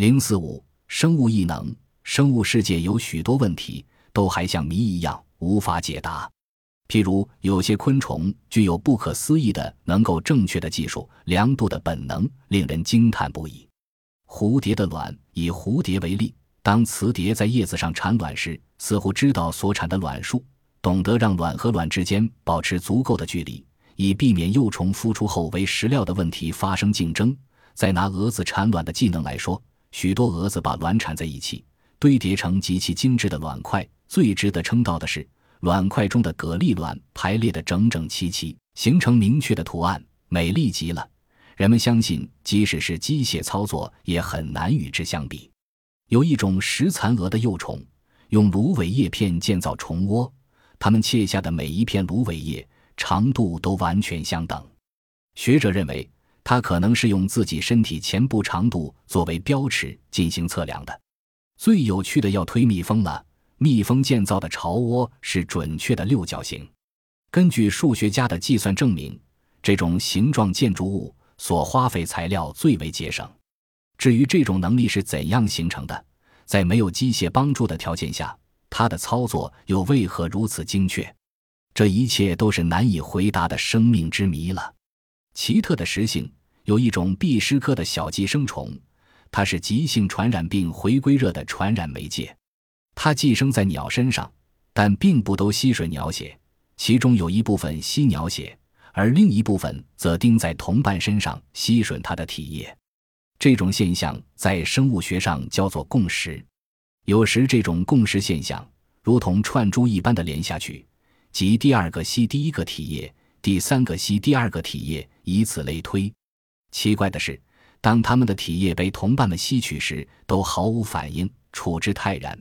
零四五，生物异能，生物世界有许多问题都还像谜一样无法解答。譬如，有些昆虫具有不可思议的能够正确的技术量度的本能，令人惊叹不已。蝴蝶的卵，以蝴蝶为例，当雌蝶在叶子上产卵时，似乎知道所产的卵数，懂得让卵和卵之间保持足够的距离，以避免幼虫孵出后为食料的问题发生竞争。再拿蛾子产卵的技能来说，许多蛾子把卵产在一起，堆叠成极其精致的卵块。最值得称道的是。卵块中的蛤蜊卵排列的整整齐齐，形成明确的图案，美丽极了。人们相信，即使是机械操作，也很难与之相比。有一种食蚕蛾的幼虫，用芦苇叶片建造虫窝，它们切下的每一片芦苇叶长度都完全相等。学者认为，它可能是用自己身体前部长度作为标尺进行测量的。最有趣的要推蜜蜂了。蜜蜂建造的巢窝是准确的六角形，根据数学家的计算证明，这种形状建筑物所花费材料最为节省。至于这种能力是怎样形成的，在没有机械帮助的条件下，它的操作又为何如此精确？这一切都是难以回答的生命之谜了。奇特的实性，有一种壁虱科的小寄生虫，它是急性传染病回归热的传染媒介。它寄生在鸟身上，但并不都吸吮鸟血，其中有一部分吸鸟血，而另一部分则叮在同伴身上吸吮它的体液。这种现象在生物学上叫做共识。有时这种共识现象如同串珠一般的连下去，即第二个吸第一个体液，第三个吸第二个体液，以此类推。奇怪的是，当它们的体液被同伴们吸取时，都毫无反应，处之泰然。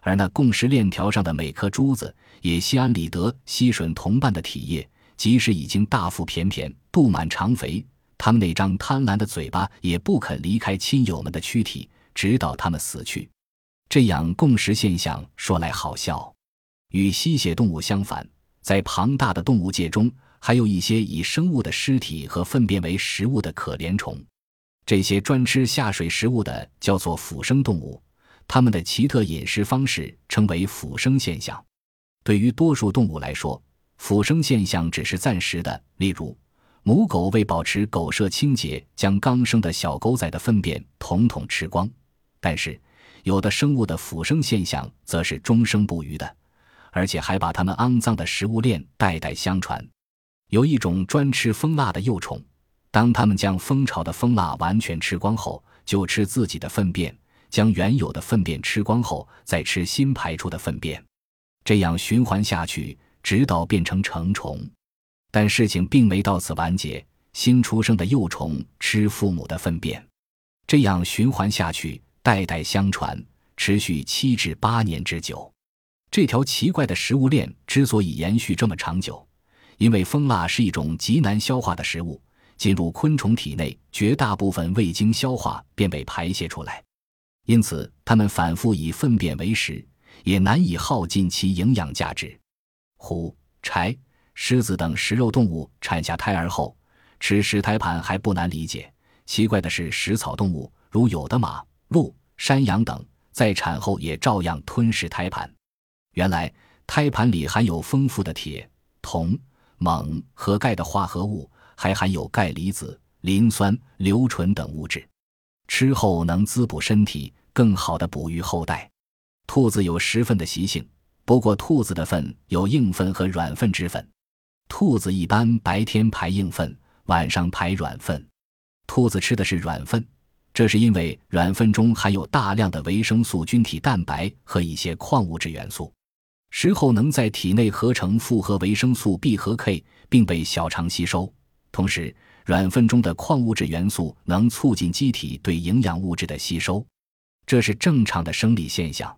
而那共识链条上的每颗珠子也心安理得吸吮同伴的体液，即使已经大腹便便、肚满肠肥，他们那张贪婪的嘴巴也不肯离开亲友们的躯体，直到他们死去。这样共识现象说来好笑，与吸血动物相反，在庞大的动物界中，还有一些以生物的尸体和粪便为食物的可怜虫。这些专吃下水食物的叫做腐生动物。它们的奇特饮食方式称为腐生现象。对于多数动物来说，腐生现象只是暂时的。例如，母狗为保持狗舍清洁，将刚生的小狗仔的粪便统统吃光；但是，有的生物的腐生现象则是终生不渝的，而且还把它们肮脏的食物链代代相传。有一种专吃蜂蜡的幼虫，当它们将蜂巢的蜂蜡完全吃光后，就吃自己的粪便。将原有的粪便吃光后，再吃新排出的粪便，这样循环下去，直到变成成虫。但事情并没到此完结，新出生的幼虫吃父母的粪便，这样循环下去，代代相传，持续七至八年之久。这条奇怪的食物链之所以延续这么长久，因为蜂蜡是一种极难消化的食物，进入昆虫体内，绝大部分未经消化便被排泄出来。因此，它们反复以粪便为食，也难以耗尽其营养价值。虎、豺、狮子等食肉动物产下胎儿后吃食胎盘还不难理解。奇怪的是，食草动物如有的马、鹿、山羊等，在产后也照样吞食胎盘。原来，胎盘里含有丰富的铁、铜、锰和钙的化合物，还含有钙离子、磷酸、硫醇等物质，吃后能滋补身体。更好的哺育后代，兔子有食粪的习性，不过兔子的粪有硬粪和软粪之分。兔子一般白天排硬粪，晚上排软粪。兔子吃的是软粪，这是因为软粪中含有大量的维生素菌体蛋白和一些矿物质元素，食后能在体内合成复合维生素 B 和 K，并被小肠吸收。同时，软粪中的矿物质元素能促进机体对营养物质的吸收。这是正常的生理现象。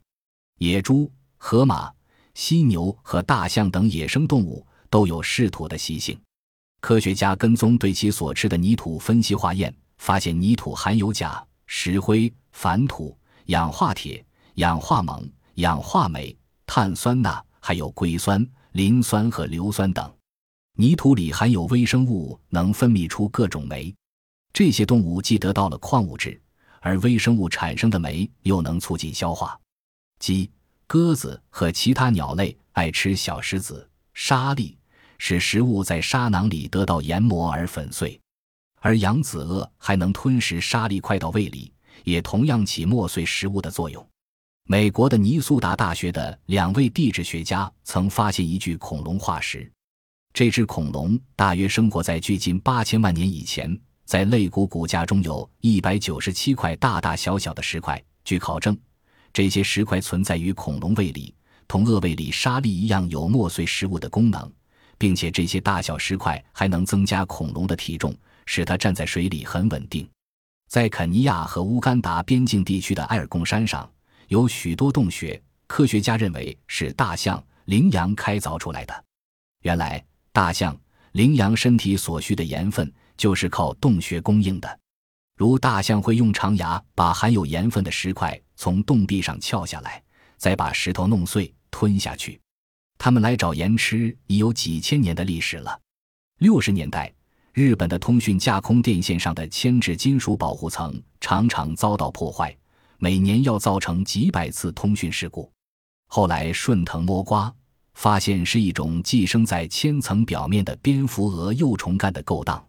野猪、河马、犀牛和大象等野生动物都有嗜土的习性。科学家跟踪对其所吃的泥土分析化验，发现泥土含有钾、石灰、矾土、氧化铁、氧化锰、氧化镁、碳酸钠，还有硅酸、磷酸和硫酸等。泥土里含有微生物，能分泌出各种酶。这些动物既得到了矿物质。而微生物产生的酶又能促进消化。鸡、鸽子和其他鸟类爱吃小石子、沙粒，使食物在沙囊里得到研磨而粉碎。而扬子鳄还能吞食沙粒块到胃里，也同样起磨碎食物的作用。美国的尼苏达大学的两位地质学家曾发现一具恐龙化石，这只恐龙大约生活在距今八千万年以前，在肋骨骨架中有一百九十七块大大小小的石块。据考证，这些石块存在于恐龙胃里，同鳄胃里沙粒一样有磨碎食物的功能，并且这些大小石块还能增加恐龙的体重。使它站在水里很稳定。在肯尼亚和乌干达边境地区的埃尔贡山上，有许多洞穴，科学家认为是大象、羚羊开凿出来的。原来，大象、羚羊身体所需的盐分就是靠洞穴供应的。如大象会用长牙把含有盐分的石块从洞壁上撬下来，再把石头弄碎吞下去。它们来找盐吃已有几千年的历史了。六十年代。日本的通讯架空电线上的铅制金属保护层常常遭到破坏，每年要造成几百次通讯事故。后来顺藤摸瓜，发现是一种寄生在铅层表面的蝙蝠蛾幼虫干的勾当。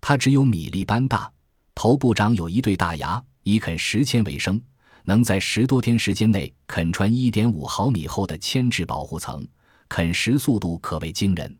它只有米粒般大，头部长有一对大牙，以啃食纤为生，能在十多天时间内啃穿一点五毫米厚的铅制保护层，啃食速度可谓惊人。